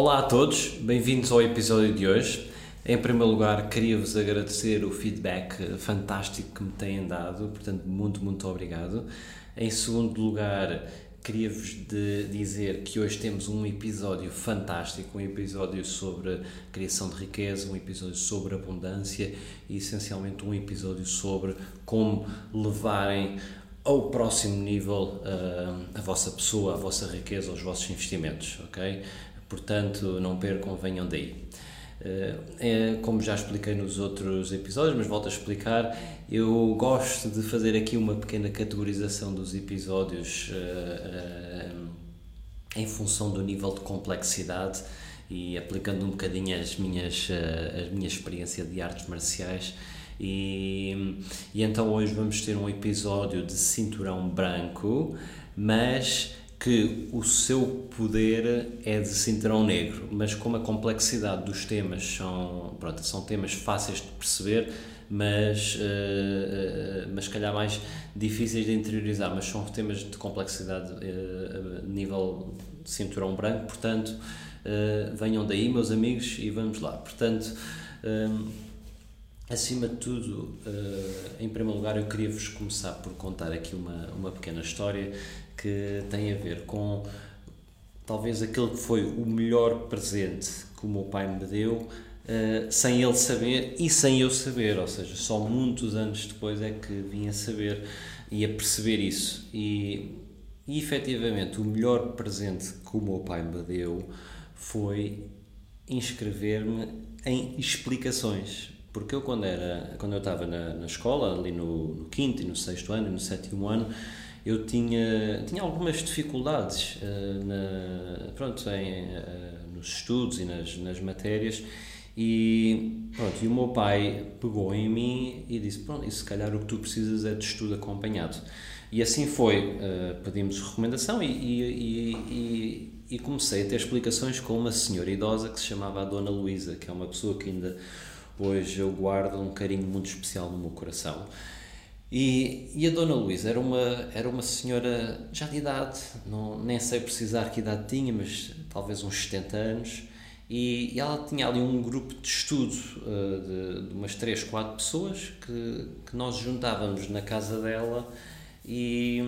Olá a todos, bem-vindos ao episódio de hoje. Em primeiro lugar, queria-vos agradecer o feedback fantástico que me têm dado, portanto, muito, muito obrigado. Em segundo lugar, queria-vos dizer que hoje temos um episódio fantástico, um episódio sobre criação de riqueza, um episódio sobre abundância e essencialmente um episódio sobre como levarem ao próximo nível uh, a vossa pessoa, a vossa riqueza, os vossos investimentos, ok? Portanto, não percam, venham daí. Uh, é, como já expliquei nos outros episódios, mas volto a explicar, eu gosto de fazer aqui uma pequena categorização dos episódios uh, uh, em função do nível de complexidade e aplicando um bocadinho as minhas, a minha experiência de artes marciais. E, e então hoje vamos ter um episódio de cinturão branco, mas que o seu poder é de cinturão negro, mas como a complexidade dos temas são, pronto, são temas fáceis de perceber, mas, uh, uh, mas calhar mais difíceis de interiorizar, mas são temas de complexidade uh, nível cinturão branco, portanto, uh, venham daí, meus amigos, e vamos lá. Portanto, acima de tudo, em primeiro lugar, eu queria vos começar por contar aqui uma, uma pequena história que tem a ver com talvez aquele que foi o melhor presente que o meu pai me deu Uh, sem ele saber e sem eu saber, ou seja, só muitos anos depois é que vim a saber e a perceber isso. E, e efetivamente, o melhor presente que o meu pai me deu foi inscrever-me em explicações. Porque eu, quando, era, quando eu estava na, na escola, ali no, no quinto e no sexto ano e no sétimo ano, eu tinha, tinha algumas dificuldades uh, na, pronto, em, uh, nos estudos e nas, nas matérias e, pronto, e o meu pai pegou em mim e disse, pronto, e se calhar o que tu precisas é de estudo acompanhado. E assim foi, uh, pedimos recomendação e, e, e, e, comecei a ter explicações com uma senhora idosa que se chamava a Dona Luísa, que é uma pessoa que ainda hoje eu guardo um carinho muito especial no meu coração. E, e a Dona Luísa era uma, era uma senhora já de idade, não, nem sei precisar que idade tinha, mas talvez uns 70 anos, e, e ela tinha ali um grupo de estudo uh, de, de, umas 3, 4 pessoas que, que nós juntávamos na casa dela. E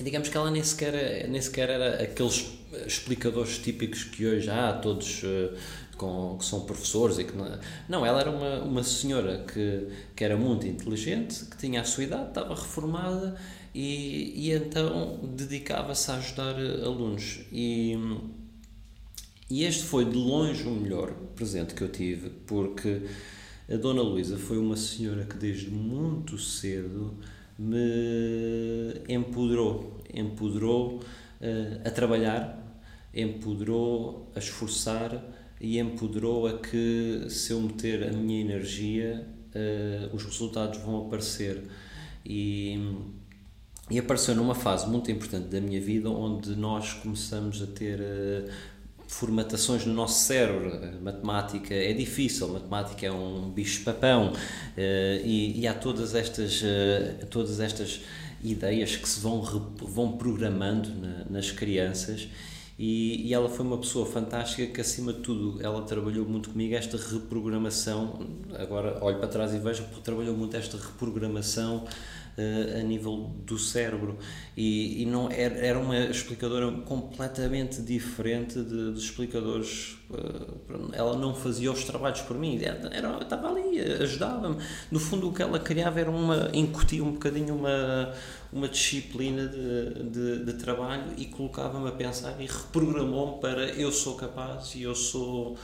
digamos que ela nem sequer, nem sequer era aqueles explicadores típicos que hoje há, todos uh, com, que são professores e que não, não, ela era uma, uma senhora que, que era muito inteligente, que tinha a sua idade, estava reformada e, e então dedicava-se a ajudar alunos. E, e este foi de longe o melhor presente que eu tive porque a Dona Luísa foi uma senhora que desde muito cedo me empoderou, empoderou uh, a trabalhar, empoderou a esforçar e empoderou a que se eu meter a minha energia uh, os resultados vão aparecer e, e apareceu numa fase muito importante da minha vida onde nós começamos a ter uh, formatações no nosso cérebro. Matemática é difícil, matemática é um bicho-papão uh, e, e, há todas estas, todas estas ideias que se vão, vão programando na, nas crianças e, e, ela foi uma pessoa fantástica que, acima de tudo, ela trabalhou muito comigo esta reprogramação. Agora olho para trás e vejo que trabalhou muito esta reprogramação uh, a nível do cérebro. E, e não era, era uma explicadora completamente diferente de, dos explicadores. Uh, ela não fazia os trabalhos por mim, era, era estava ali, ajudava-me. No fundo, o que ela criava era uma. incutia um bocadinho uma uma disciplina de, de, de trabalho e colocava-me a pensar e reprogramou-me para eu sou capaz e eu sou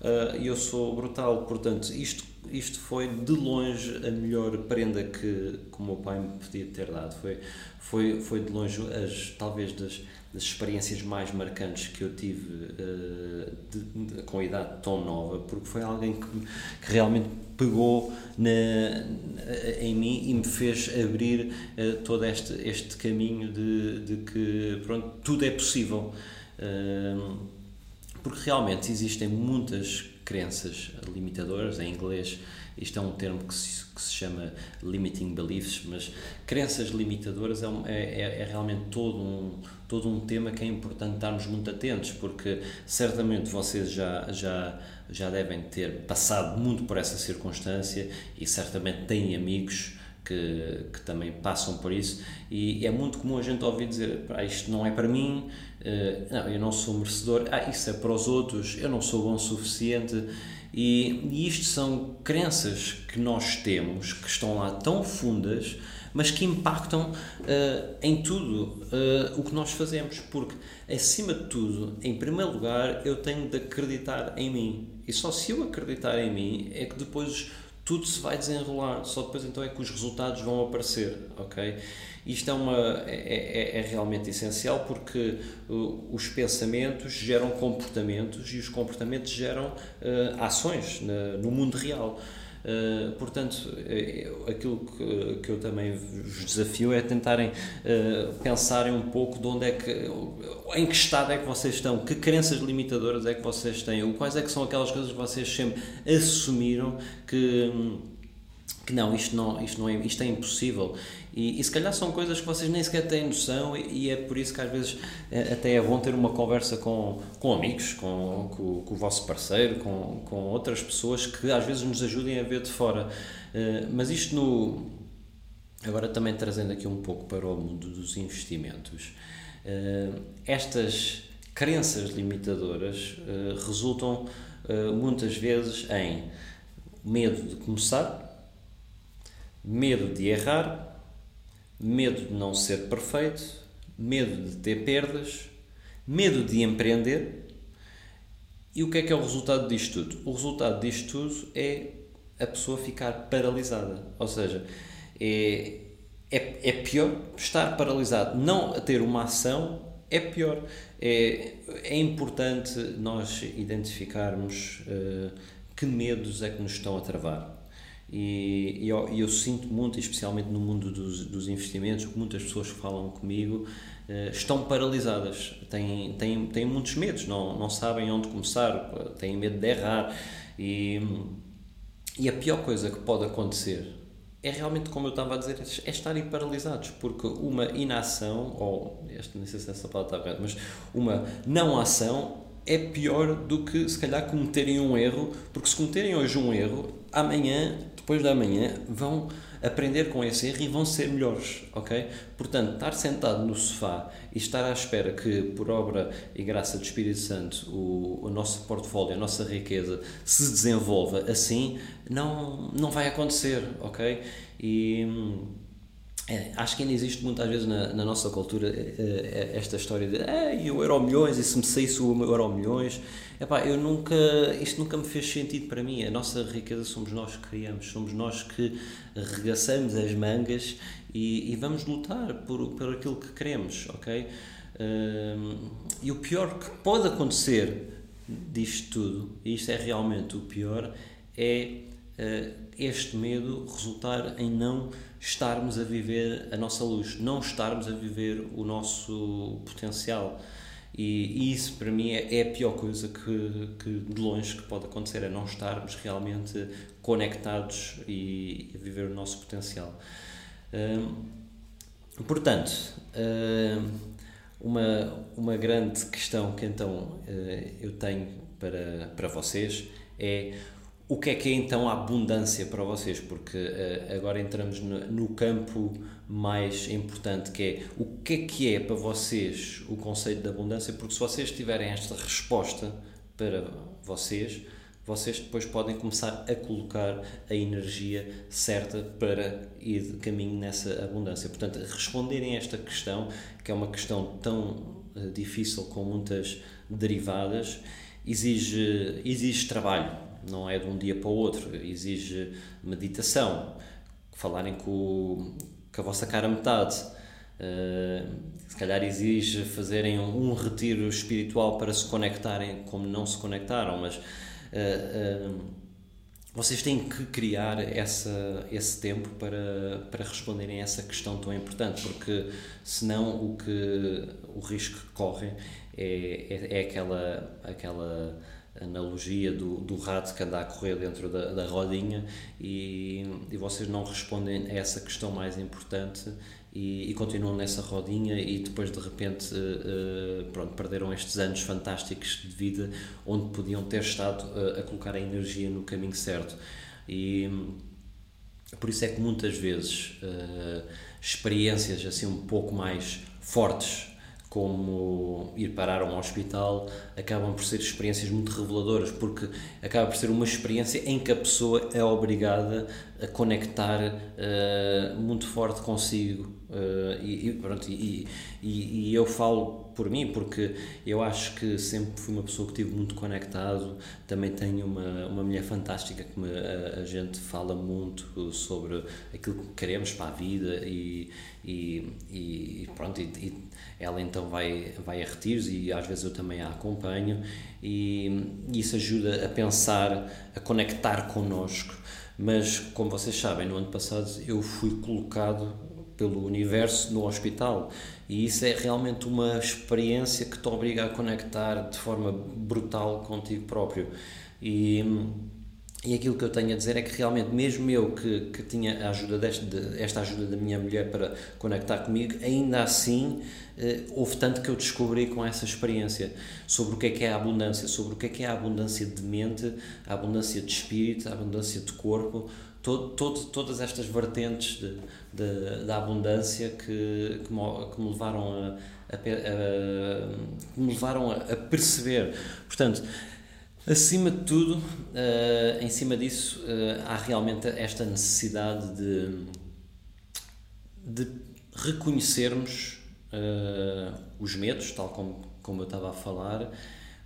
uh, eu sou brutal portanto isto isto foi de longe a melhor prenda que, que o meu pai me podia ter dado foi foi foi de longe as talvez das das experiências mais marcantes que eu tive uh, de, de, com a idade tão nova, porque foi alguém que, que realmente pegou na, em mim e me fez abrir uh, todo este, este caminho de, de que pronto, tudo é possível. Uh, porque realmente existem muitas crenças limitadoras, em inglês isto é um termo que se, que se chama limiting beliefs, mas crenças limitadoras é, é, é, é, realmente todo um, todo um tema que é importante estarmos muito atentos, porque certamente vocês já, já, já devem ter passado muito por essa circunstância e certamente têm amigos que, que também passam por isso. E é muito comum a gente ouvir dizer ah, isto não é para mim, uh, não, eu não sou merecedor, ah, isso é para os outros, eu não sou bom o suficiente. E, e isto são crenças que nós temos, que estão lá tão fundas, mas que impactam uh, em tudo uh, o que nós fazemos, porque acima de tudo, em primeiro lugar, eu tenho de acreditar em mim. E só se eu acreditar em mim é que depois tudo se vai desenrolar, só depois então é que os resultados vão aparecer, ok? Isto é, uma, é, é, é realmente essencial porque uh, os pensamentos geram comportamentos e os comportamentos geram uh, ações na, no mundo real. Uh, portanto, uh, aquilo que, que eu também vos desafio é tentarem uh, pensarem um pouco de onde é que, em que estado é que vocês estão, que crenças limitadoras é que vocês têm, quais é que são aquelas coisas que vocês sempre assumiram que, que não, isto não, isto não é, isto é impossível e, e, se calhar são coisas que vocês nem sequer têm noção, e, e é por isso que às vezes é, até é bom ter uma conversa com, com amigos, com, com, com, o vosso parceiro, com, com outras pessoas que às vezes nos ajudem a ver de fora. Uh, mas isto no. Agora também trazendo aqui um pouco para o mundo dos investimentos. Uh, estas crenças limitadoras uh, resultam muitas vezes em medo de começar, medo de errar medo de não ser perfeito, medo de ter perdas, medo de empreender. E o que é que é o resultado disto tudo? O resultado disto tudo é a pessoa ficar paralisada. Ou seja, é, é, é pior estar paralisado. Não ter uma ação é pior. É, é importante nós identificarmos uh, que medos é que nos estão a travar. E, eu, eu, sinto muito, especialmente no mundo dos, dos investimentos, muitas pessoas que falam comigo uh, estão paralisadas, têm, têm, têm muitos medos, não, não sabem onde começar, têm medo de errar. E, e a pior coisa que pode acontecer é realmente, como eu estava a dizer, é estarem paralisados, porque uma inação, ou esta, não sei se essa palavra está errada, mas uma não ação é pior do que se calhar cometerem um erro, porque se cometerem hoje um erro, amanhã depois da manhã vão aprender com esse erro e vão ser melhores, ok? Portanto, estar sentado no sofá e estar à espera que, por obra e graça do Espírito Santo, o, o nosso portfólio, a nossa riqueza se desenvolva assim, não, não vai acontecer, ok? E é, acho que ainda existe muitas vezes na, na nossa cultura é, é, esta história de e o euro milhões e se me saísse o euro milhões. Epá, eu nunca isto nunca me fez sentido para mim. A nossa riqueza somos nós que criamos somos nós que regaçamos as mangas e, e vamos lutar por, por aquilo que queremos ok? Um, e o pior que pode acontecer disto tudo e isto é realmente o pior é uh, este medo resultar em não estarmos a viver a nossa luz, não estarmos a viver o nosso potencial. E, e isso para mim é, é, a pior coisa que, que de longe que pode acontecer, é não estarmos realmente conectados e, e viver o nosso potencial. Hum, portanto, hum, uma, uma grande questão que então hum, eu tenho para, para vocês é o que é que é então a abundância para vocês? Porque uh, agora entramos no, no, campo mais importante que é o que é que é para vocês o conceito de abundância? Porque se vocês tiverem esta resposta para vocês, vocês depois podem começar a colocar a energia certa para ir de caminho nessa abundância. Portanto, responderem esta questão, que é uma questão tão uh, difícil com muitas derivadas, exige, exige trabalho não é de um dia para o outro, exige meditação, falarem com, com a vossa cara metade, Uh, se calhar exige fazerem um, um, retiro espiritual para se conectarem como não se conectaram, mas uh, uh, vocês têm que criar essa, esse tempo para, para responderem a essa questão tão importante, porque senão o, que, o risco que correm é, é, é aquela, aquela analogia do, do rato que anda a correr dentro da, da rodinha e, e vocês não respondem a essa questão mais importante e, e, continuam nessa rodinha e depois de repente uh, pronto, perderam estes anos fantásticos de vida onde podiam ter estado uh, a colocar a energia no caminho certo. E por isso é que muitas vezes uh, experiências assim um pouco mais fortes como ir parar a um hospital, acabam por ser experiências muito reveladoras, porque acaba por ser uma experiência em que a pessoa é obrigada a conectar uh, muito forte consigo. Uh, e, e, pronto, e, e, e, eu falo por mim, porque eu acho que sempre fui uma pessoa que estive muito conectado. Também tenho uma, uma mulher fantástica que me, a, a gente fala muito sobre aquilo que queremos para a vida e, e, e pronto. E, ela então vai, vai a retiros e às vezes eu também a acompanho, e isso ajuda a pensar, a conectar connosco mas como vocês sabem, no ano passado eu fui colocado pelo universo no hospital. E isso é realmente uma experiência que te obriga a conectar de forma brutal contigo próprio. E e aquilo que eu tenho a dizer é que realmente, mesmo eu que, que tinha a ajuda deste, de, esta ajuda da minha mulher para conectar comigo, ainda assim eh, houve tanto que eu descobri com essa experiência sobre o que é que é a abundância, sobre o que é que é a abundância de mente, a abundância de espírito, a abundância de corpo, todo, todo, todas estas vertentes de, de, da abundância que, que, que me levaram a, a, a, que me levaram a perceber. Portanto, Acima de tudo, uh, em cima disso, uh, há realmente esta necessidade de, de reconhecermos uh, os medos, tal como, como eu estava a falar,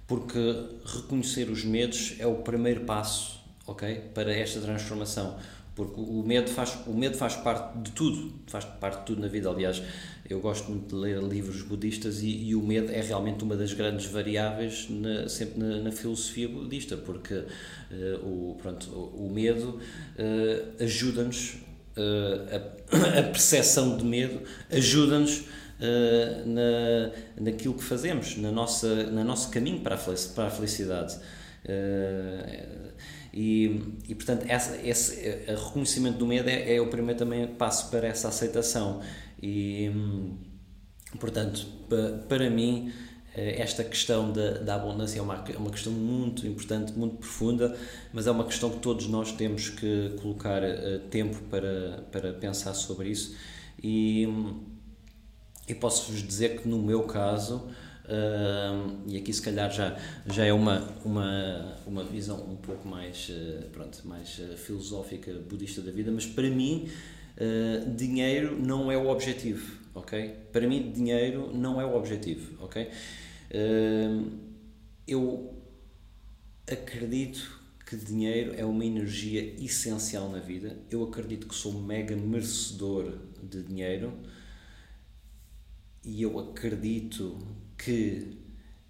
porque reconhecer os medos é o primeiro passo ok, para esta transformação. Porque o medo faz o medo faz parte de tudo faz parte de tudo na vida. Aliás eu gosto muito de ler livros budistas e, e o medo é realmente uma das grandes variáveis na, sempre na, na, filosofia budista porque uh, o pronto o, o medo uh, ajuda-nos uh, a, a percepção de medo ajuda-nos na, naquilo que fazemos na nossa na nosso caminho para a, para a felicidade e, e portanto, essa, esse reconhecimento do medo é, é, o primeiro também passo para essa aceitação. E, portanto, para, para mim, eh, esta questão da, da abundância é uma, é uma questão muito importante, muito profunda, mas é uma questão que todos nós temos que colocar uh, tempo para, para pensar sobre isso. E, e posso-vos dizer que, no meu caso, Uh, e aqui se calhar já, já é uma, uma, uma visão um pouco mais, uh, pronto, mais uh, filosófica, budista da vida, mas para mim uh, dinheiro não é o objetivo, ok? Para mim dinheiro não é o objetivo, ok? eu acredito que dinheiro é uma energia essencial na vida, eu acredito que sou mega merecedor de dinheiro e eu acredito que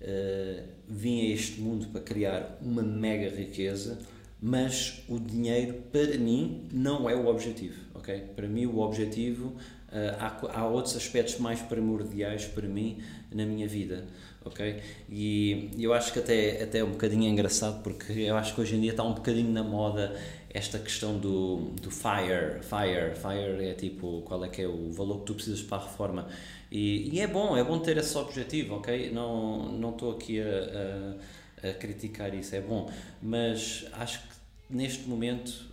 uh, vim a este mundo para criar uma mega riqueza, mas o dinheiro para mim não é o objetivo, ok? Para mim o objetivo uh, há, há outros aspectos mais primordiais para mim na minha vida, ok? E eu acho que até até é um bocadinho engraçado porque eu acho que hoje em dia está um bocadinho na moda esta questão do, do FIRE, FIRE, FIRE é tipo qual é que é o valor que tu precisas para a reforma e, e é bom, é bom ter esse objetivo, ok? Não não estou aqui a, a, a, criticar isso, é bom, mas acho que neste momento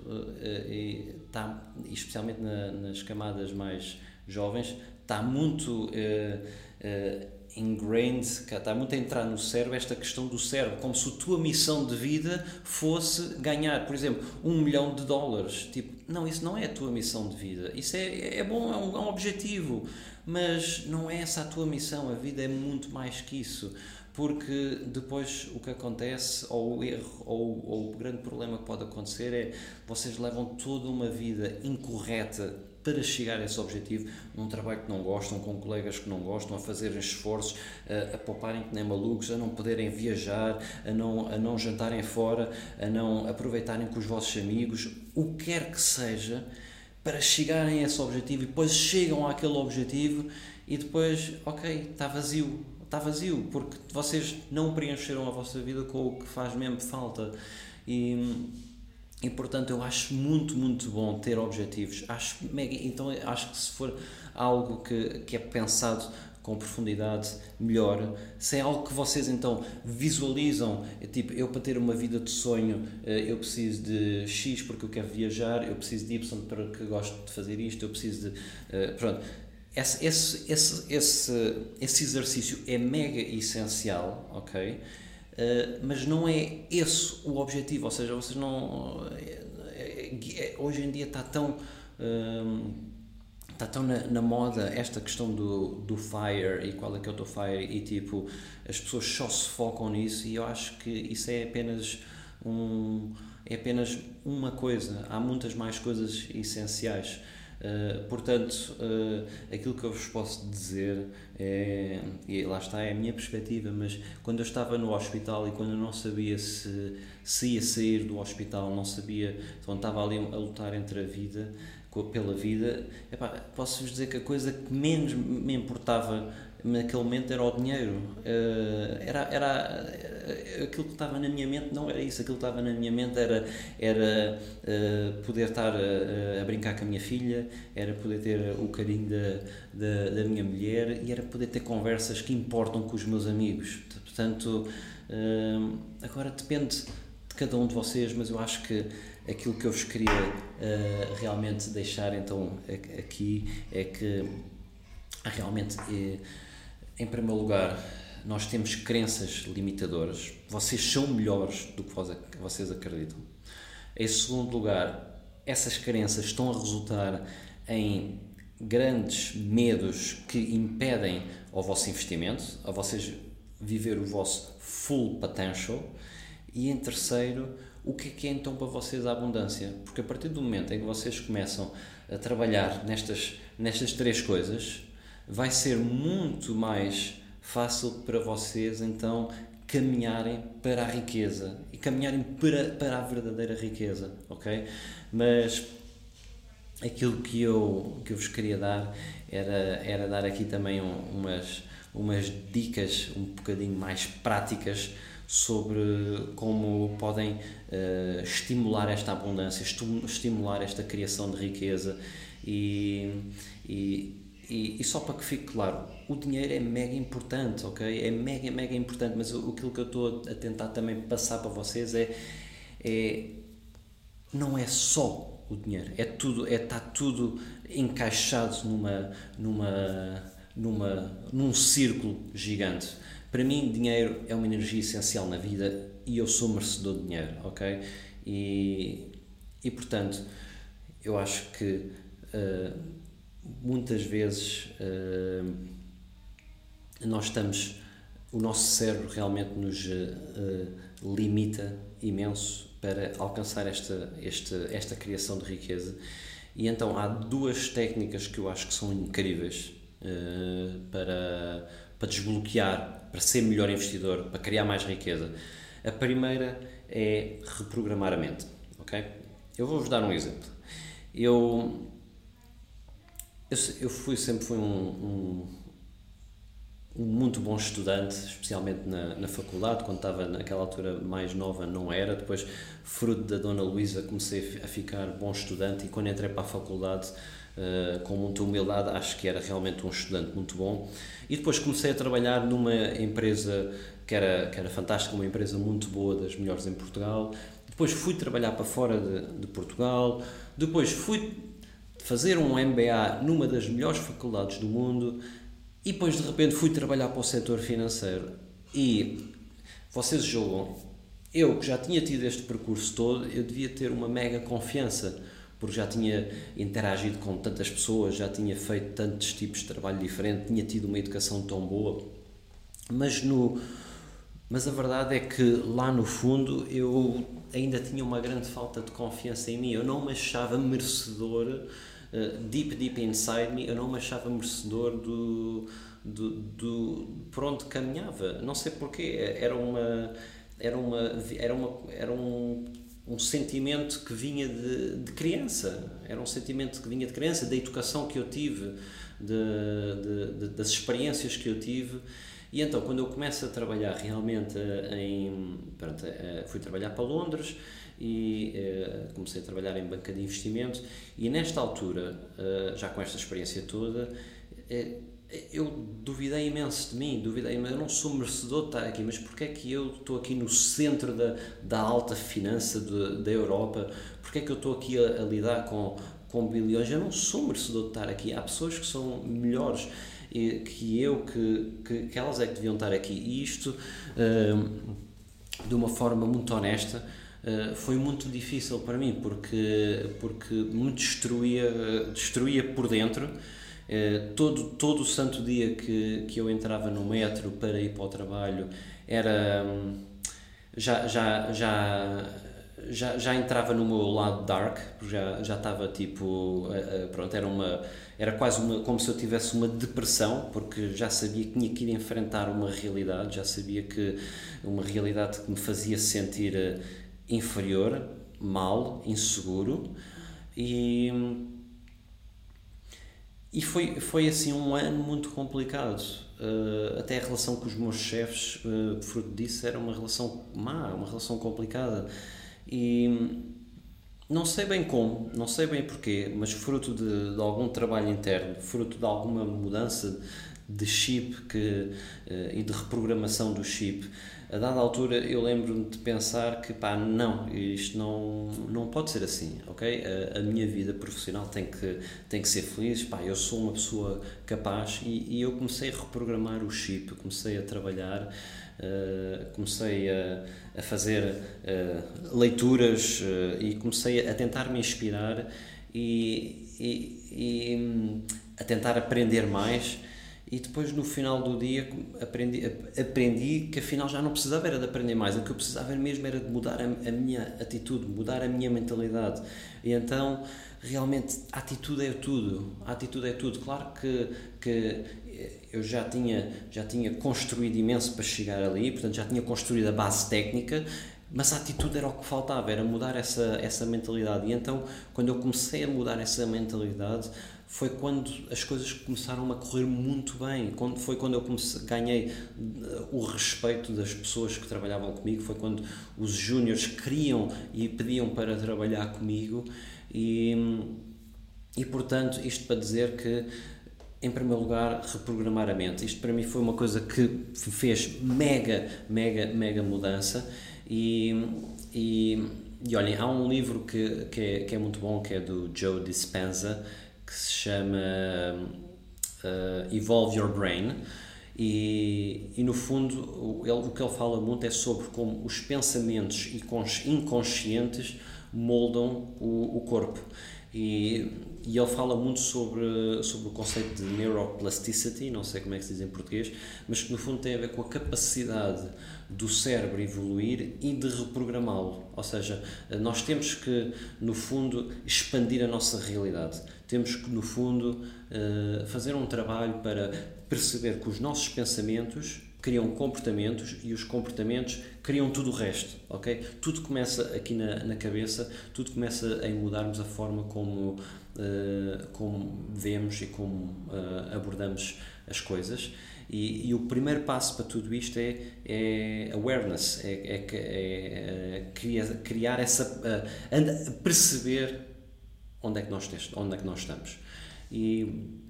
está, especialmente na, nas camadas mais jovens, está muito uh, uh, ingrained, está muito a entrar no cérebro esta questão do cérebro, como se a tua missão de vida fosse ganhar, por exemplo, um milhão de dólares. Tipo, não, isso não é a tua missão de vida. Isso é, é bom, é um, é um objetivo, mas não é essa a tua missão. A vida é muito mais que isso. Porque depois o que acontece, ou o erro, ou, ou o grande problema que pode acontecer é vocês levam toda uma vida incorreta para chegar a esse objetivo, num trabalho que não gostam, com colegas que não gostam, a fazerem esforços, a, a pouparem que nem malucos, a não poderem viajar, a não, a não jantarem fora, a não aproveitarem com os vossos amigos, o que quer que seja, para chegarem a esse objetivo e depois chegam àquele objetivo e depois, ok, está vazio, está vazio, porque vocês não preencheram a vossa vida com o que faz mesmo falta. E, e portanto eu acho muito, muito bom ter objetivos. Acho mega, então acho que se for algo que, que é pensado com profundidade, melhor. Se é algo que vocês então visualizam, é tipo, eu para ter uma vida de sonho, eh, eu preciso de X porque eu quero viajar, eu preciso de Y porque gosto de fazer isto, eu preciso de. Eh, pronto esse, esse, esse, esse, esse exercício é mega essencial, ok? Uh, mas não é esse o objetivo, ou seja, vocês não. Hoje em dia está tão. Está tão na, na, moda esta questão do, do FIRE e qual é que é o teu FIRE e tipo as pessoas só se focam nisso e eu acho que isso é apenas um é apenas uma coisa. Há muitas mais coisas essenciais. Uh, portanto, uh, aquilo que eu vos posso dizer é, e lá está, é a minha perspectiva, mas quando eu estava no hospital e quando eu não sabia se, se ia sair do hospital, não sabia, quando estava ali a lutar entre a vida, pela vida, posso-vos dizer que a coisa que menos me importava naquele momento era o dinheiro. Uh, era, era uh, aquilo que estava na minha mente, não era isso. Aquilo que estava na minha mente era, era uh, poder estar a, a, brincar com a minha filha, era poder ter o carinho da, da, da, minha mulher e era poder ter conversas que importam com os meus amigos. Portanto, agora depende de cada um de vocês, mas eu acho que aquilo que eu vos queria realmente deixar então aqui é que realmente em primeiro lugar, nós temos crenças limitadoras. Vocês são melhores do que vocês acreditam. Em segundo lugar, essas crenças estão a resultar em grandes medos que impedem ao vosso investimento, a vocês viver o vosso full potential. E em terceiro, o que é, que é então para vocês a abundância? Porque a partir do momento em que vocês começam a trabalhar nestas, nestas três coisas, vai ser muito mais fácil para vocês então caminharem para a riqueza e caminharem para, para a verdadeira riqueza, ok? Mas aquilo que eu, que eu vos queria dar era, era dar aqui também um, umas, umas dicas um bocadinho mais práticas sobre como podem uh, estimular esta abundância, estimular esta criação de riqueza e, e e, e, só para que fique claro, o dinheiro é mega importante, ok? É mega, mega importante, mas o, aquilo que eu estou a tentar também passar para vocês é, é não é só o dinheiro, é tudo, é está tudo encaixado numa, numa, numa, num círculo gigante. Para mim, dinheiro é uma energia essencial na vida e eu sou merecedor de dinheiro, ok? E, e portanto, eu acho que uh, muitas vezes uh, nós estamos, o nosso cérebro realmente nos uh, limita imenso para alcançar esta, esta, esta criação de riqueza. E então há duas técnicas que eu acho que são incríveis para, para desbloquear, para ser melhor investidor, para criar mais riqueza. A primeira é reprogramar a mente. ok? Eu vou-vos dar um exemplo. Eu eu, eu fui, sempre fui um, um, um, muito bom estudante, especialmente na, na faculdade, quando estava naquela altura mais nova não era, depois fruto da Dona Luísa comecei a ficar bom estudante e quando entrei para a faculdade uh, com muita humildade acho que era realmente um estudante muito bom. E depois comecei a trabalhar numa empresa que era, que era fantástica, uma empresa muito boa, das melhores em Portugal, depois fui trabalhar para fora de, de Portugal, depois fui fazer um MBA numa das melhores faculdades do mundo. E depois de repente fui trabalhar para o setor financeiro. E vocês julgam, eu que já tinha tido este percurso todo, eu devia ter uma mega confiança porque já tinha interagido com tantas pessoas, já tinha feito tantos tipos de trabalho diferente, tinha tido uma educação tão boa, mas no mas a verdade é que lá no fundo eu ainda tinha uma grande falta de confiança em mim, eu não me achava merecedor deep, deep inside me, eu não me achava merecedor do, do, do, por onde caminhava. Não sei porquê, era uma. Era, uma, era, uma, era um, um sentimento que vinha de, de criança, era um sentimento que vinha de criança, da educação que eu tive, de, de, das experiências que eu tive. E então, quando eu começo a trabalhar realmente em. Pronto, eh, fui trabalhar para Londres e uh, comecei a trabalhar em banca de investimentos e nesta altura, já com esta experiência toda, eu duvidei imenso de mim, duvidei, eu não sou merecedor de estar aqui, mas porque é que eu estou aqui no centro da, da alta finança de, da Europa, porque é que eu estou aqui a, a, lidar com, com bilhões, eu não sou merecedor de estar aqui, há pessoas que são melhores que eu, que, que, que elas é que deviam estar aqui, e isto de uma forma muito honesta, Uh, foi muito difícil para mim porque porque me destruía destruía por dentro uh, todo todo o santo dia que que eu entrava no metro para ir para o trabalho era um, já já já já, já entrava no meu lado dark, já, já estava tipo, uh, pronto, era uma, era quase uma, como se eu tivesse uma depressão, porque já sabia que tinha que ir enfrentar uma realidade, já sabia que uma realidade que me fazia sentir uh, inferior, mal, inseguro. E e foi foi assim um ano muito complicado. Uh, até a relação com os meus chefes uh, fruto disso era uma relação má uma relação complicada. E não sei bem como, não sei bem porquê, mas fruto de, de algum trabalho interno, fruto de alguma mudança de chip que, uh, e de reprogramação do chip, a dada altura eu lembro-me de pensar que pá, não, isto não, não pode ser assim, ok? A, a, minha vida profissional tem que, tem que ser feliz, pá, eu sou uma pessoa capaz e, e eu comecei a reprogramar o chip, comecei a trabalhar Uh, comecei a, a fazer uh, leituras uh, e comecei a tentar me inspirar e, e, e um, a tentar aprender mais e depois no final do dia aprendi, aprendi que afinal já não precisava era de aprender mais, o que eu precisava mesmo era de mudar a, a minha atitude, mudar a minha mentalidade. E então realmente a atitude é tudo, a atitude é tudo, claro que, que eu já tinha, já tinha construído imenso para chegar ali, portanto já tinha construído a base técnica, mas a atitude era o que faltava, era mudar essa, essa mentalidade. E então, quando eu comecei a mudar essa mentalidade, foi quando as coisas começaram a correr muito bem. Quando, foi quando eu comecei, ganhei uh, o respeito das pessoas que trabalhavam comigo, foi quando os júniores queriam e pediam para trabalhar comigo. E, e portanto, isto para dizer que em primeiro lugar, reprogramar a mente. Isto para mim foi uma coisa que fez mega, mega, mega mudança. E, e, e olhem, há um livro que, que, é, que é muito bom, que é do Joe Dispenza, que se chama uh, Evolve Your Brain. E, e no fundo, ele, o que ele fala muito é sobre como os pensamentos inconscientes moldam o, o corpo. E, e ele fala muito sobre, sobre o conceito de neuroplasticity, não sei como é que se diz em português, mas que no fundo tem a ver com a capacidade do cérebro evoluir e de reprogramá-lo. Ou seja, nós temos que, no fundo, expandir a nossa realidade. Temos que, no fundo, eh, fazer um trabalho para perceber que os nossos pensamentos criam comportamentos e os comportamentos criam tudo o resto, ok? Tudo começa aqui na, na cabeça, tudo começa em mudarmos a forma como, como vemos e como uh, abordamos as coisas. E, e, o primeiro passo para tudo isto é, é awareness, é, é, é, é criar, essa. Perceber onde é, que nós, onde é que nós estamos. E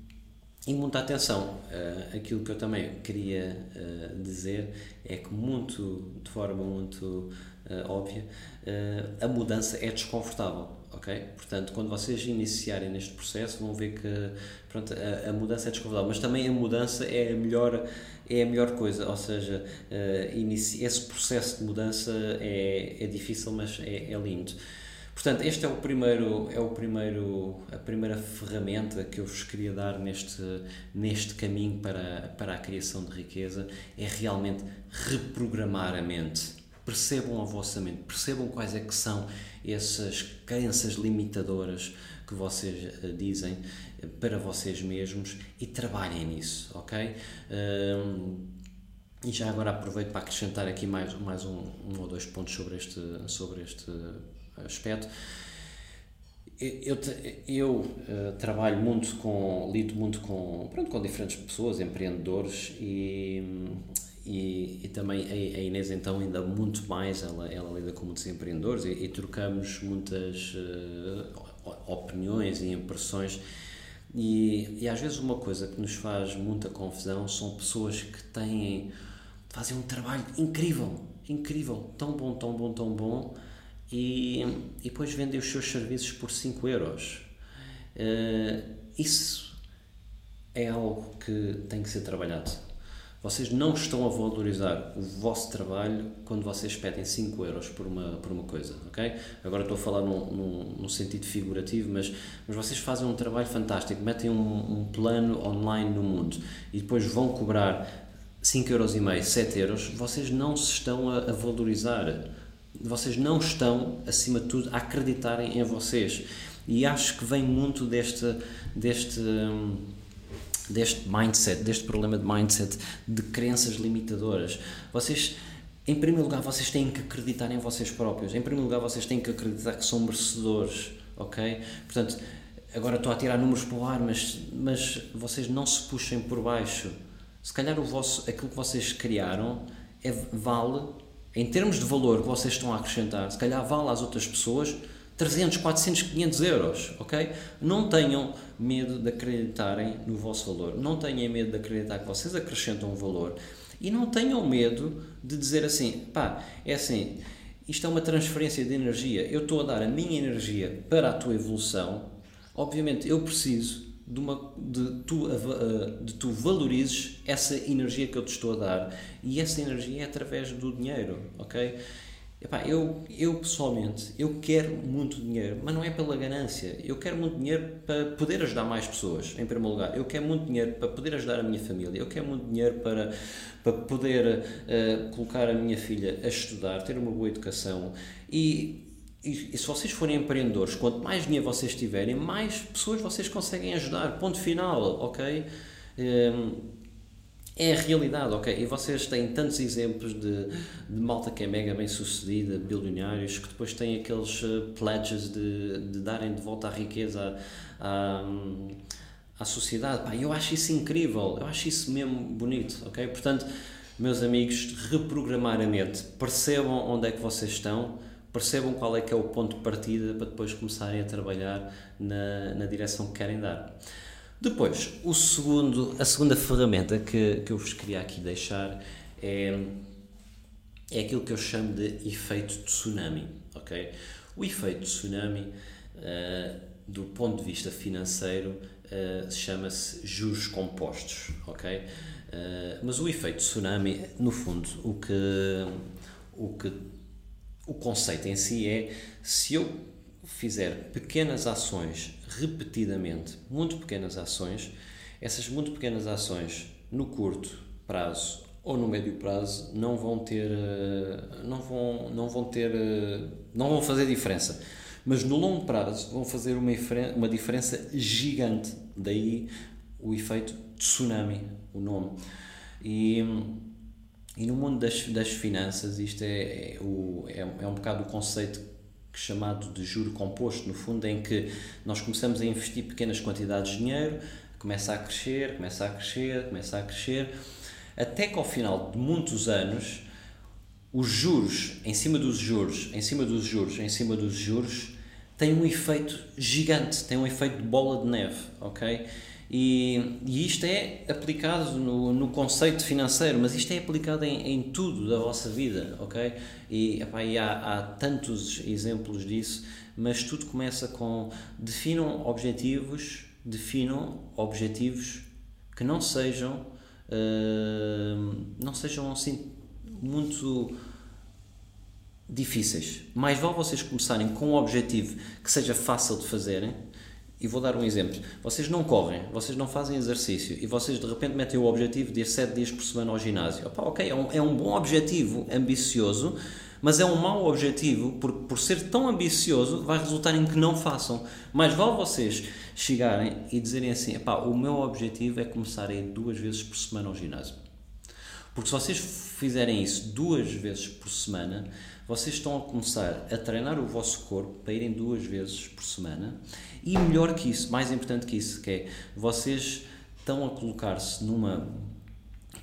e muita atenção, uh, aquilo que eu também queria uh, dizer é que, muito, de forma muito uh, óbvia, a mudança é desconfortável, ok? Portanto, quando vocês iniciarem neste processo, vão ver que pronto, a, a mudança é desconfortável, mas também a mudança é a melhor, é a melhor coisa, ou seja, esse processo de mudança é, é difícil, mas é, é lindo. Portanto, este é o primeiro, é o primeiro, a primeira ferramenta que eu vos queria dar neste, neste caminho para, para a criação de riqueza, é realmente reprogramar a mente. Percebam a vossa mente, percebam quais é que são essas crenças limitadoras que vocês uh, dizem uh, para vocês mesmos e trabalhem nisso, ok? e já agora aproveito para acrescentar aqui mais, mais um, um ou dois pontos sobre este, sobre este aspecto. Eu, eu uh, trabalho muito com, lido muito com, pronto, com diferentes pessoas, empreendedores e, e, e também a, Inês então ainda muito mais, ela, ela lida com muitos empreendedores e, e trocamos muitas uh, opiniões e impressões e, e às vezes uma coisa que nos faz muita confusão são pessoas que têm, fazem um trabalho incrível, incrível, tão bom, tão bom, tão bom e, e depois vendem os seus serviços por 5 euros. Uh, isso é algo que tem que ser trabalhado. Vocês não estão a valorizar o vosso trabalho quando vocês pedem 5 euros por uma, por uma coisa, ok? Agora estou a falar num, num, num sentido figurativo, mas, mas vocês fazem um trabalho fantástico, metem um, um plano online no mundo e depois vão cobrar 5 euros e meio, 7 euros, vocês não se estão a, a valorizar vocês não estão, acima de tudo, a acreditarem em vocês. E acho que vem muito deste, deste, deste mindset, deste problema de mindset, de crenças limitadoras. Vocês, em primeiro lugar, vocês têm que acreditar em vocês próprios. Em primeiro lugar, vocês têm que acreditar que são merecedores, ok? Portanto, agora estou a tirar números para o ar, mas, mas vocês não se puxem por baixo. Se calhar o vosso, aquilo que vocês criaram é, vale em termos de valor que vocês estão a acrescentar, se calhar vale às outras pessoas 300, 400, 500 euros, ok? Não tenham medo de acreditarem no vosso valor, não tenham medo de acreditar que vocês acrescentam valor. E não tenham medo de dizer assim, pá, é assim, isto é uma transferência de energia, eu estou a dar a minha energia para a tua evolução, obviamente eu preciso de, uma, de, tu, de tu valorizes essa energia que eu te estou a dar. E essa energia é através do dinheiro, ok? Epá, eu, eu pessoalmente, eu quero muito dinheiro, mas não é pela ganância. Eu quero muito dinheiro para poder ajudar mais pessoas, em primeiro lugar. Eu quero muito dinheiro para poder ajudar a minha família. Eu quero muito dinheiro para, para poder uh, colocar a minha filha a estudar, ter uma boa educação. E e, e, se vocês forem empreendedores, quanto mais dinheiro vocês tiverem, mais pessoas vocês conseguem ajudar. Ponto final, ok? Hum, é a realidade, ok? E vocês têm tantos exemplos de, de malta que é mega bem sucedida, bilionários, que depois têm aqueles uh, pledges de, de darem de volta a riqueza à, à, sociedade. Pá, eu acho isso incrível, eu acho isso mesmo bonito, ok? Portanto, meus amigos, reprogramar a mente, percebam onde é que vocês estão percebam qual é que é o ponto de partida para depois começarem a trabalhar na, na direção que querem dar. Depois, o segundo, a segunda ferramenta que, que eu vos queria aqui deixar é, é aquilo que eu chamo de efeito tsunami, ok? O efeito tsunami, uh, do ponto de vista financeiro, uh, chama-se juros compostos, ok? Uh, mas o efeito tsunami, no fundo, o que, o que o conceito em si é se eu fizer pequenas ações repetidamente, muito pequenas ações, essas muito pequenas ações no curto prazo ou no médio prazo não vão ter eh, não vão não vão ter eh, não vão fazer diferença. Mas no longo prazo vão fazer uma uma diferença gigante. Daí o efeito tsunami o nome. E e no mundo das, das finanças, isto é, é, o, é, é um bocado o conceito chamado de juro composto, no fundo, em que nós começamos a investir pequenas quantidades de dinheiro, começa a crescer, começa a crescer, começa a crescer, até que ao final de muitos anos, os juros, em cima dos juros, em cima dos juros, em cima dos juros, têm um efeito gigante, tem um efeito de bola de neve, ok? E, e isto é aplicado no, no conceito financeiro, mas isto é aplicado em, em tudo da vossa vida, ok? E, epá, e há, há tantos exemplos disso, mas tudo começa com definam objetivos, definam objetivos que não sejam, uh, não sejam assim muito difíceis. Mais vale vocês começarem com um objetivo que seja fácil de fazerem e vou dar um exemplo. Vocês não correm, vocês não fazem exercício e vocês de repente metem o objetivo de ir 7 dias por semana ao ginásio. Opa, ok, é um, é um bom objetivo, ambicioso, Mas é um mau objetivo, porque por ser tão ambicioso, vai resultar em que não façam. Mais vale vocês chegarem e dizerem assim: o meu objetivo é começar a ir duas vezes por semana ao ginásio. Porque se vocês fizerem isso duas vezes por semana, vocês estão a começar a treinar o vosso corpo para irem duas vezes por semana e melhor que isso, mais importante que isso, que é vocês estão a colocar-se numa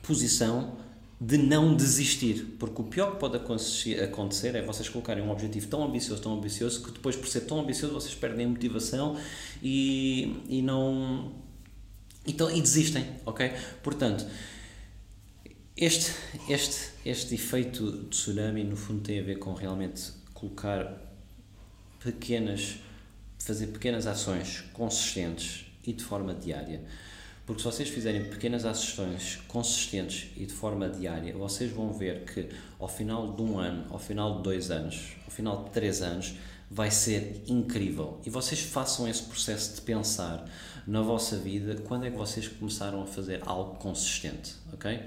posição de não desistir, porque o pior que pode acontecer é vocês colocarem um objetivo tão ambicioso, tão ambicioso, que depois por ser tão ambicioso vocês perdem a motivação e, e não então, e desistem, ok? Portanto, este, este, este efeito de tsunami, no fundo, tem a ver com realmente colocar pequenas, fazer pequenas ações consistentes e de forma diária. Porque se vocês fizerem pequenas ações consistentes e de forma diária, vocês vão ver que ao final de um ano, ao final de dois anos, ao final de três anos, vai ser incrível. E vocês façam esse processo de pensar na vossa vida quando é que vocês começaram a fazer algo consistente, ok?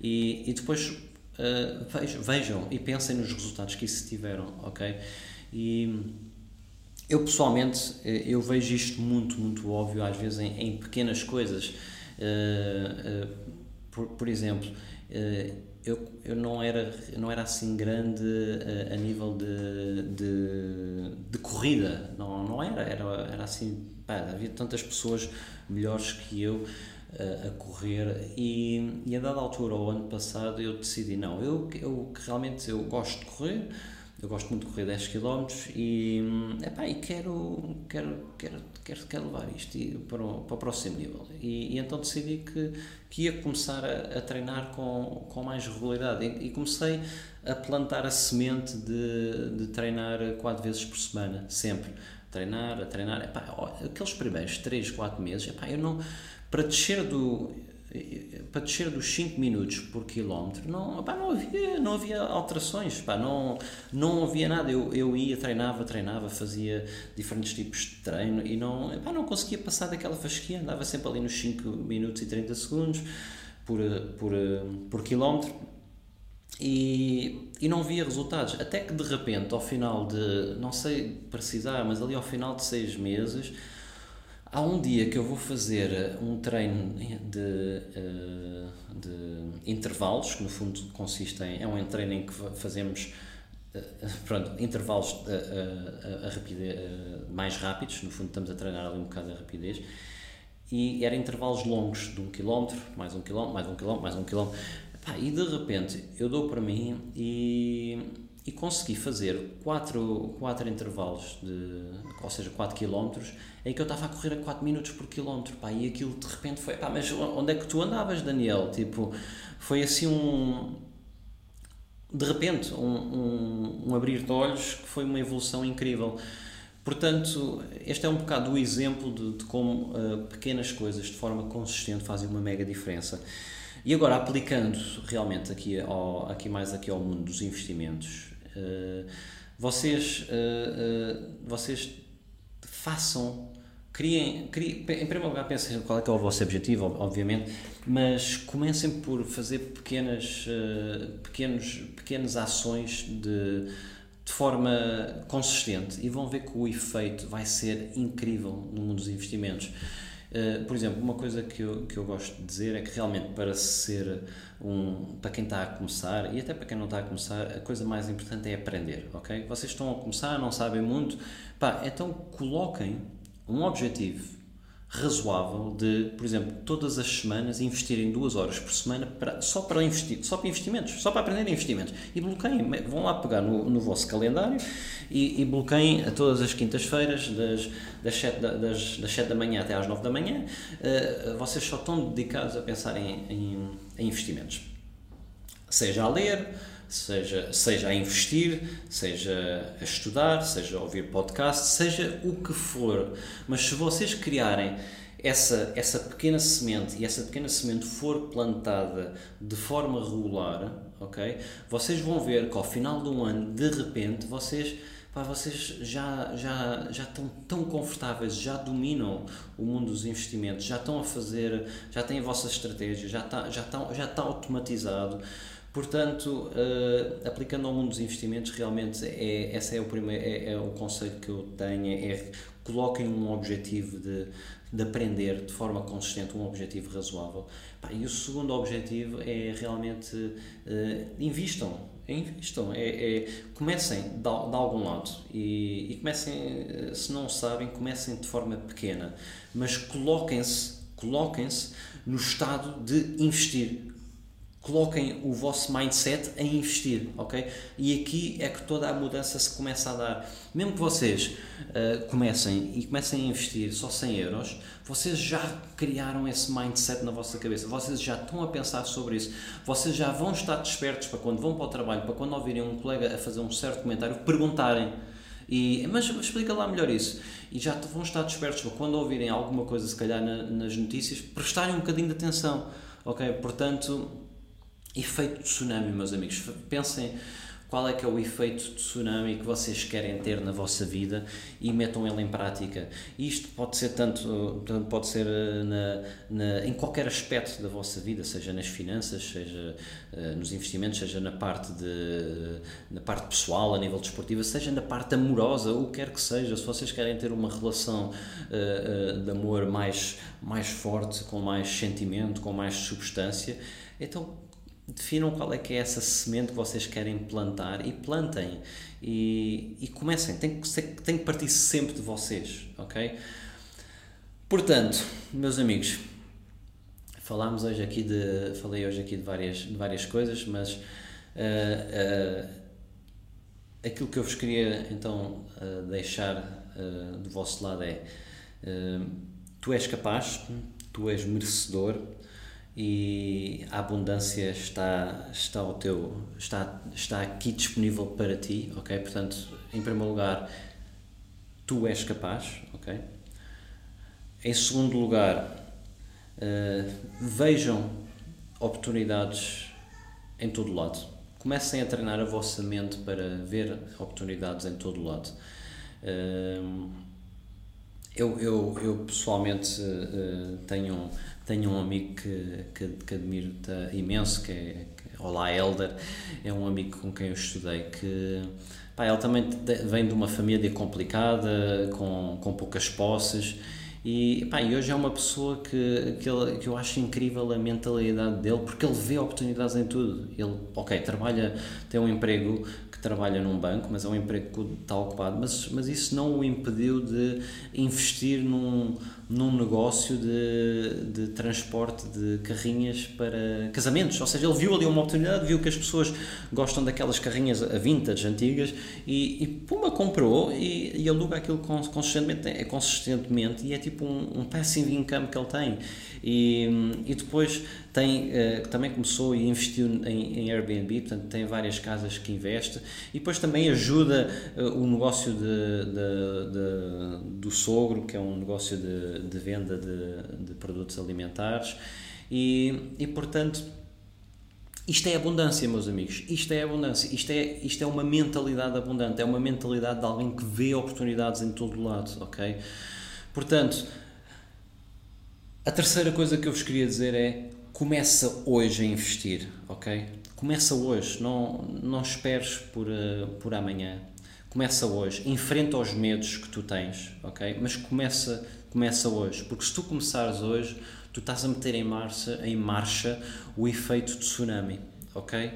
e, e depois uh, vejam, e pensem nos resultados que isso tiveram, ok? E eu pessoalmente eh, eu vejo isto muito, muito óbvio às vezes em, em pequenas coisas. Uh, uh, por, por exemplo, eu, eu não era não era assim grande a, nível de, de, de, corrida não não era era era assim pá, havia tantas pessoas melhores que eu a correr e, e a dada altura, ao ano passado, eu decidi, não, eu, eu realmente eu gosto de correr, eu gosto muito de correr 10 km e, epá, e quero, quero, quero, quero, quero levar isto para o, para o próximo nível. E, e então decidi que, que ia começar a, a treinar com, com mais regularidade e, e, comecei a plantar a semente de, de treinar quatro vezes por semana, sempre. Treinar, a treinar, epá, aqueles primeiros 3, 4 meses, epá, eu não para descer do para descer dos 5 minutos por quilómetro não, não, havia, não havia alterações, pá, não, não havia nada. Eu, eu ia, treinava, treinava, fazia diferentes tipos de treino e não, não conseguia passar daquela fasquia, andava sempre ali nos 5 minutos e 30 segundos por, por, por quilómetro e, e não via resultados. Até que de repente, ao final de, não sei precisar, mas ali ao final de 6 meses Há um dia que eu vou fazer eh, um treino de, eh, de intervalos, que no fundo consiste em. É um treino em que fazemos eh, pronto, intervalos a, a, a rapidez, mais rápidos, no fundo estamos a treinar ali um bocado a rapidez, e eram intervalos longos, de um quilómetro, mais um quilómetro, mais um quilómetro, mais um quilómetro, e de repente eu dou para mim e e consegui fazer quatro, quatro intervalos, de, ou seja, 4 km, em que eu estava a correr a 4 minutos por quilómetro, pá, e aquilo de repente foi, pá, mas onde é que tu andavas, Daniel? Tipo, foi assim um, de repente, um, um, um abrir de olhos que foi uma evolução incrível. Portanto, este é um bocado o exemplo de, de como uh, pequenas coisas de forma consistente fazem uma mega diferença. E agora, aplicando realmente aqui, ao, aqui mais aqui ao mundo dos investimentos, vocês, uh, vocês façam, criem, criem, em primeiro lugar pensem qual é que é o vosso objetivo, obviamente, mas comecem por fazer pequenas, pequenos, pequenas ações de, de forma consistente e vão ver que o efeito vai ser incrível no mundo dos investimentos. Uh, por exemplo, uma coisa que eu, que eu gosto de dizer é que realmente para ser um, para quem está a começar e até para quem não está a começar, a coisa mais importante é aprender, ok? Vocês estão a começar, não sabem muito, pá, então coloquem um objetivo razoável de, por exemplo, todas as semanas investirem duas horas por semana para, só para investir, só para investimentos, só para aprender investimentos. E bloqueiem, vão lá pegar no, no vosso calendário e, e bloqueiem a todas as quintas-feiras, das, das, 7 da, das, das 7 da manhã até às 9 da manhã, uh, vocês só estão dedicados a pensar em, em, em investimentos. Seja a ler, seja, seja a investir, seja a estudar, seja a ouvir podcast, seja o que for. Mas se vocês criarem essa, essa pequena semente e essa pequena semente for plantada de forma regular, ok? Vocês vão ver que ao final de um ano, de repente, vocês vocês já, já, já estão tão confortáveis, já dominam o mundo dos investimentos, já estão a fazer, já têm a vossa estratégia, já está, já está, já está automatizado Portanto, uh, aplicando ao mundo dos investimentos, realmente é, esse é o primeiro é, é, o conselho que eu tenho, é coloquem um objetivo de, de aprender de forma consistente, um objetivo razoável. e o segundo objetivo é realmente uh, invistam, invistam, é, é, comecem de, de algum lado e, e comecem, eh, se não sabem, comecem de forma pequena, mas coloquem-se coloquem-se no estado de investir coloquem o vosso mindset em investir, ok? E aqui é que toda a mudança se começa a dar. Mesmo que vocês uh, comecem e comecem a investir só 100 euros, vocês já criaram esse mindset na vossa cabeça, vocês já estão a pensar sobre isso, vocês já vão estar despertos para quando vão para o trabalho, para quando ouvirem um colega a fazer um certo comentário, perguntarem. E, mas explica lá melhor isso. E já vão estar despertos para quando ouvirem alguma coisa, se calhar na, nas notícias, prestarem um bocadinho de atenção. Ok? Portanto, Efeito tsunami, meus amigos. Pensem qual é que é o efeito tsunami que vocês querem ter na vossa vida e metam ele em prática. Isto pode ser tanto, pode ser eh, na, na, em qualquer aspecto da vossa vida, seja nas finanças, seja uh, nos investimentos, seja na parte, de, na parte pessoal, a nível desportivo, seja na parte amorosa, o que quer que seja. Se vocês querem ter uma relação uh, uh, de amor mais, mais forte, com mais sentimento, com mais substância, então definam qual é que é essa semente que vocês querem plantar e plantem e, e comecem, tem que, tem que partir sempre de vocês, ok? Portanto, meus amigos, falámos hoje aqui de, falei hoje aqui de várias, de várias coisas, mas uh, uh, aquilo que eu vos queria então uh, deixar do vosso lado é tu és capaz, tu és merecedor e a abundância está está ao teu está está aqui disponível para ti ok? Portanto em primeiro lugar tu és capaz ok? Em segundo lugar uh, vejam oportunidades em todo lado. Comecem a treinar a vossa mente para ver oportunidades em todo lado. Uh, eu, eu, eu pessoalmente uh, tenho tenho um amigo que, que, que admiro imenso, que é, que, é Olá Elder, é um amigo com quem eu estudei, que pá, ele também vem de uma família complicada, com, com poucas posses, e, pá, e hoje é uma pessoa que, que, ele, que eu acho incrível a mentalidade dele, porque ele vê oportunidades em tudo. Ele, ok, trabalha, tem um emprego que trabalha num banco, mas é um emprego que está ocupado, mas, mas isso não o impediu de investir num, num negócio de, de transporte de carrinhas para casamentos. Ou seja, ele viu ali uma oportunidade, viu que as pessoas gostam daquelas carrinhas vintage, antigas, e, e puma, comprou e, e aluga aquilo consistentemente, é consistentemente e é tipo um, um passive income que ele tem. E, e depois tem, uh, também começou e investiu em, em, Airbnb, portanto tem várias casas que investe e depois também ajuda uh, o negócio de, de, de, do sogro, que é um negócio de, de venda de, de produtos alimentares e, e portanto isto é abundância, meus amigos. Isto é abundância. Isto é, isto é uma mentalidade abundante. É uma mentalidade de alguém que vê oportunidades em todo lado, ok? Portanto, a terceira coisa que eu vos queria dizer é começa hoje a investir, ok? Começa hoje, não, não esperes por, uh, por amanhã. Começa hoje, enfrenta os medos que tu tens, ok? Mas começa, começa hoje, porque se tu começares hoje, tu estás a meter em marcha, em marcha o efeito de tsunami, ok? Uh,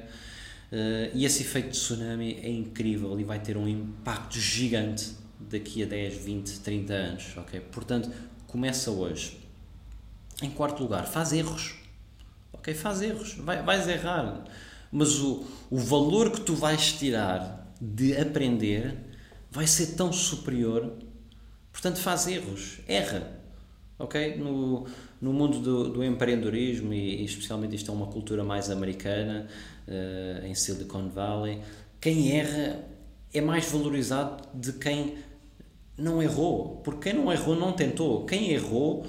e esse efeito de tsunami é incrível e vai ter um impacto gigante daqui a 10, 20, 30 anos, ok? Portanto, começa hoje. Em quarto lugar, faz erros. Ok? Faz erros. Vai, vais errar. Mas o, o valor que tu vais tirar de aprender vai ser tão superior. Portanto, faz erros. Erra. Ok? No, no mundo do, do empreendedorismo, e, e, especialmente isto é uma cultura mais americana, uh, em Silicon Valley, quem erra é mais valorizado de quem não errou. Porque quem não errou não tentou. Quem errou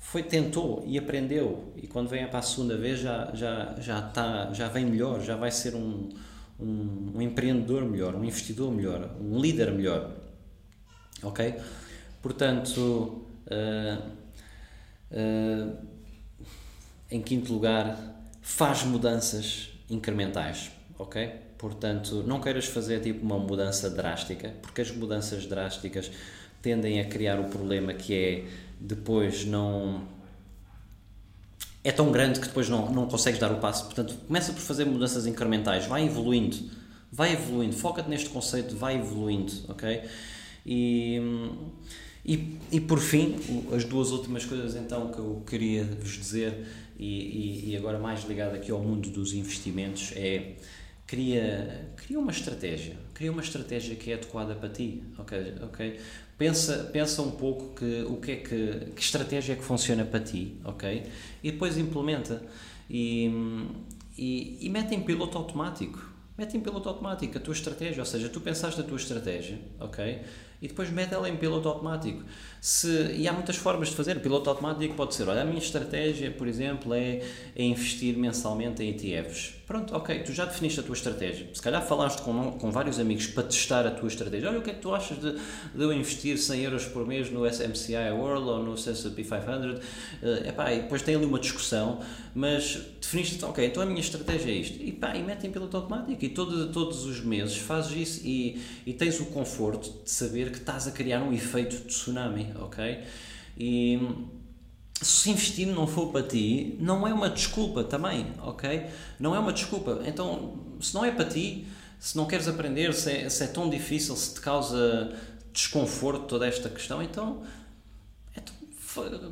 foi tentou e aprendeu e quando vem para a segunda vez já já já tá já vem melhor já vai ser um, um, um empreendedor melhor um investidor melhor um líder melhor ok portanto uh, uh, em quinto lugar faz mudanças incrementais, ok? Portanto, não queiras fazer tipo uma mudança drástica, porque as mudanças drásticas tendem a criar o problema que é depois não é tão grande que depois não, não consegues dar o passo. Portanto, começa por fazer mudanças incrementais, vai evoluindo, vai evoluindo, foca-te neste conceito, vai evoluindo, ok? E, e, e por fim, as duas últimas coisas então que eu queria vos dizer, e, e, e agora mais ligado aqui ao mundo dos investimentos, é cria, cria uma estratégia, cria uma estratégia que é adequada para ti, ok? ok? Pensa, pensa um pouco que, o que é que, que estratégia é que funciona para ti, ok? E depois implementa e, e, e mete em piloto automático. Mete em piloto automático a tua estratégia, ou seja, tu pensaste a tua estratégia, ok? E depois mete ela em piloto automático. Se, e há muitas formas de fazer. Piloto automático pode ser, olha, a minha estratégia, por exemplo, é, é investir mensalmente em ETFs Pronto, ok, tu já definiste a tua estratégia. Se calhar falaste com, com vários amigos para testar a tua estratégia. Olha, o que é que tu achas de, de eu investir 100 euros por mês no SMCI World ou no S&P 500? Uh, epá, e depois tem ali uma discussão, mas definiste, ok, então a minha estratégia é isto. E pá, e mete em piloto automático. E todo, todos os meses fazes isso e, e tens o conforto de saber que estás a criar um efeito de tsunami, ok? E se investir não for para ti, não é uma desculpa também, ok? Não é uma desculpa. Então, se não é para ti, se não queres aprender, se é, se é tão difícil, se te causa desconforto toda esta questão, então, então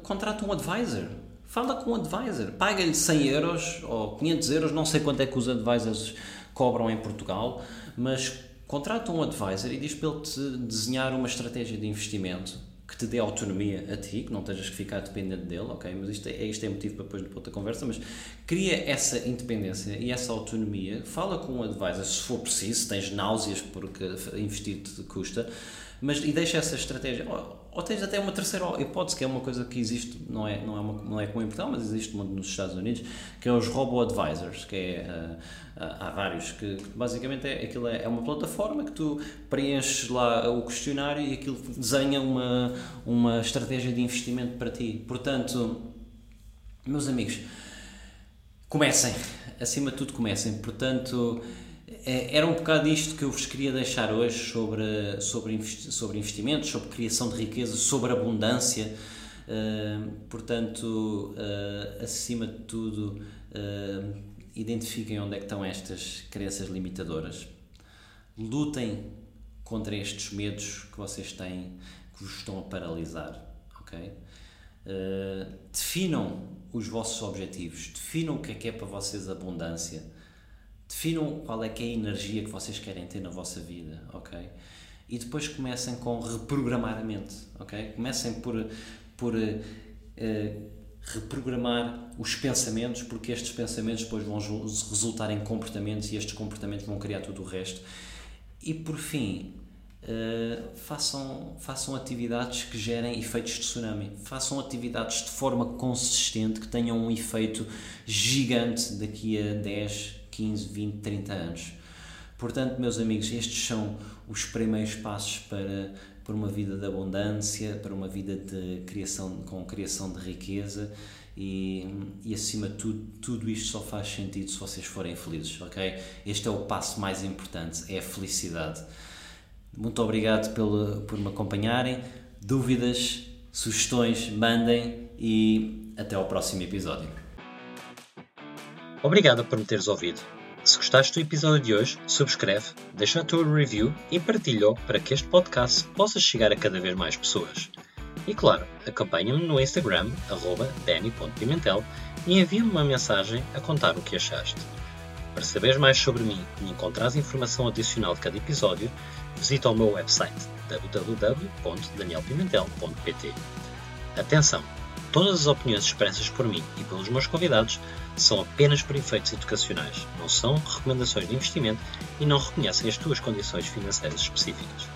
contrata um advisor. Fala com um advisor. Paga-lhe 100 euros ou 500 euros, não sei quanto é que os advisors cobram em Portugal, mas contrata um advisor e diz para ele te desenhar uma estratégia de investimento que te dê autonomia a ti, que não estejas que ficar dependente dele, ok? Mas isto é, isto é motivo para depois de outra conversa, mas cria essa independência e essa autonomia, fala com um advisor se for preciso, se tens náuseas porque investir te custa, mas e deixa essa estratégia, ou, ou tens até uma terceira hipótese, que é uma coisa que existe, não é, não é, uma, não é comum em Portugal, mas existe muito nos Estados Unidos, que é os robo-advisors, que é, uh, há vários, que, que basicamente é, aquilo é, é, uma plataforma que tu preenches lá o questionário e aquilo desenha uma, uma estratégia de investimento para ti. Portanto, meus amigos, comecem, acima de tudo comecem, portanto era um bocado isto que eu vos queria deixar hoje sobre, sobre, sobre investimentos, sobre criação de riqueza, sobre abundância. Uh, portanto, uh, acima de tudo, identifiquem onde é que estão estas crenças limitadoras. Lutem contra estes medos que vocês têm, que vos estão a paralisar. ok? definam os vossos objetivos, definam o que é que é para vocês abundância Definam qual é que é a energia que vocês querem ter na vossa vida, ok? E depois comecem com reprogramar a mente, ok? Comecem por, por uh, reprogramar os pensamentos, porque estes pensamentos depois vão resultar em comportamentos e estes comportamentos vão criar tudo o resto. E por fim, uh, façam, façam atividades que gerem efeitos de tsunami. Façam atividades de forma consistente que tenham um efeito gigante daqui a 10, 15, 20, 30 anos. Portanto, meus amigos, estes são os primeiros passos para, para uma vida de abundância, para uma vida de criação, com criação de riqueza e, e acima de tudo, tudo isto só faz sentido se vocês forem felizes, ok? Este é o passo mais importante, é a felicidade. Muito obrigado pelo, por me acompanharem. Dúvidas, sugestões, mandem e até ao próximo episódio. Obrigado por me teres ouvido. Se gostaste do episódio de hoje, subscreve, deixa a tua review e partilha-o para que este podcast possa chegar a cada vez mais pessoas. E claro, acompanha-me no Instagram, danny.pimentel, e envia-me uma mensagem a contar o que achaste. Para saberes mais sobre mim e encontrares informação adicional de cada episódio, visita o meu website www.danielpimentel.pt. Atenção! Todas as opiniões expressas por mim e pelos meus convidados são apenas por efeitos educacionais, não são recomendações de investimento e não reconhecem as tuas condições financeiras específicas.